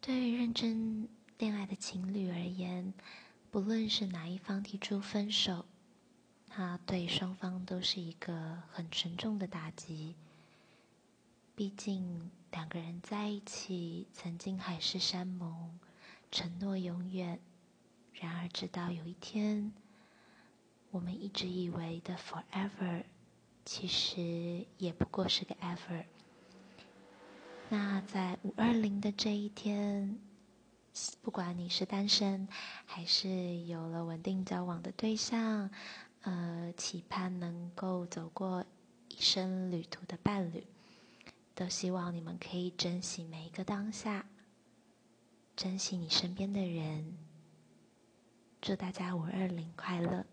对于认真恋爱的情侣而言，不论是哪一方提出分手，它对双方都是一个很沉重的打击。毕竟两个人在一起，曾经海誓山盟，承诺永远。然而，直到有一天，我们一直以为的 forever，其实也不过是个 ever。那在五二零的这一天，不管你是单身，还是有了稳定交往的对象，呃，期盼能够走过一生旅途的伴侣。都希望你们可以珍惜每一个当下，珍惜你身边的人。祝大家五二零快乐！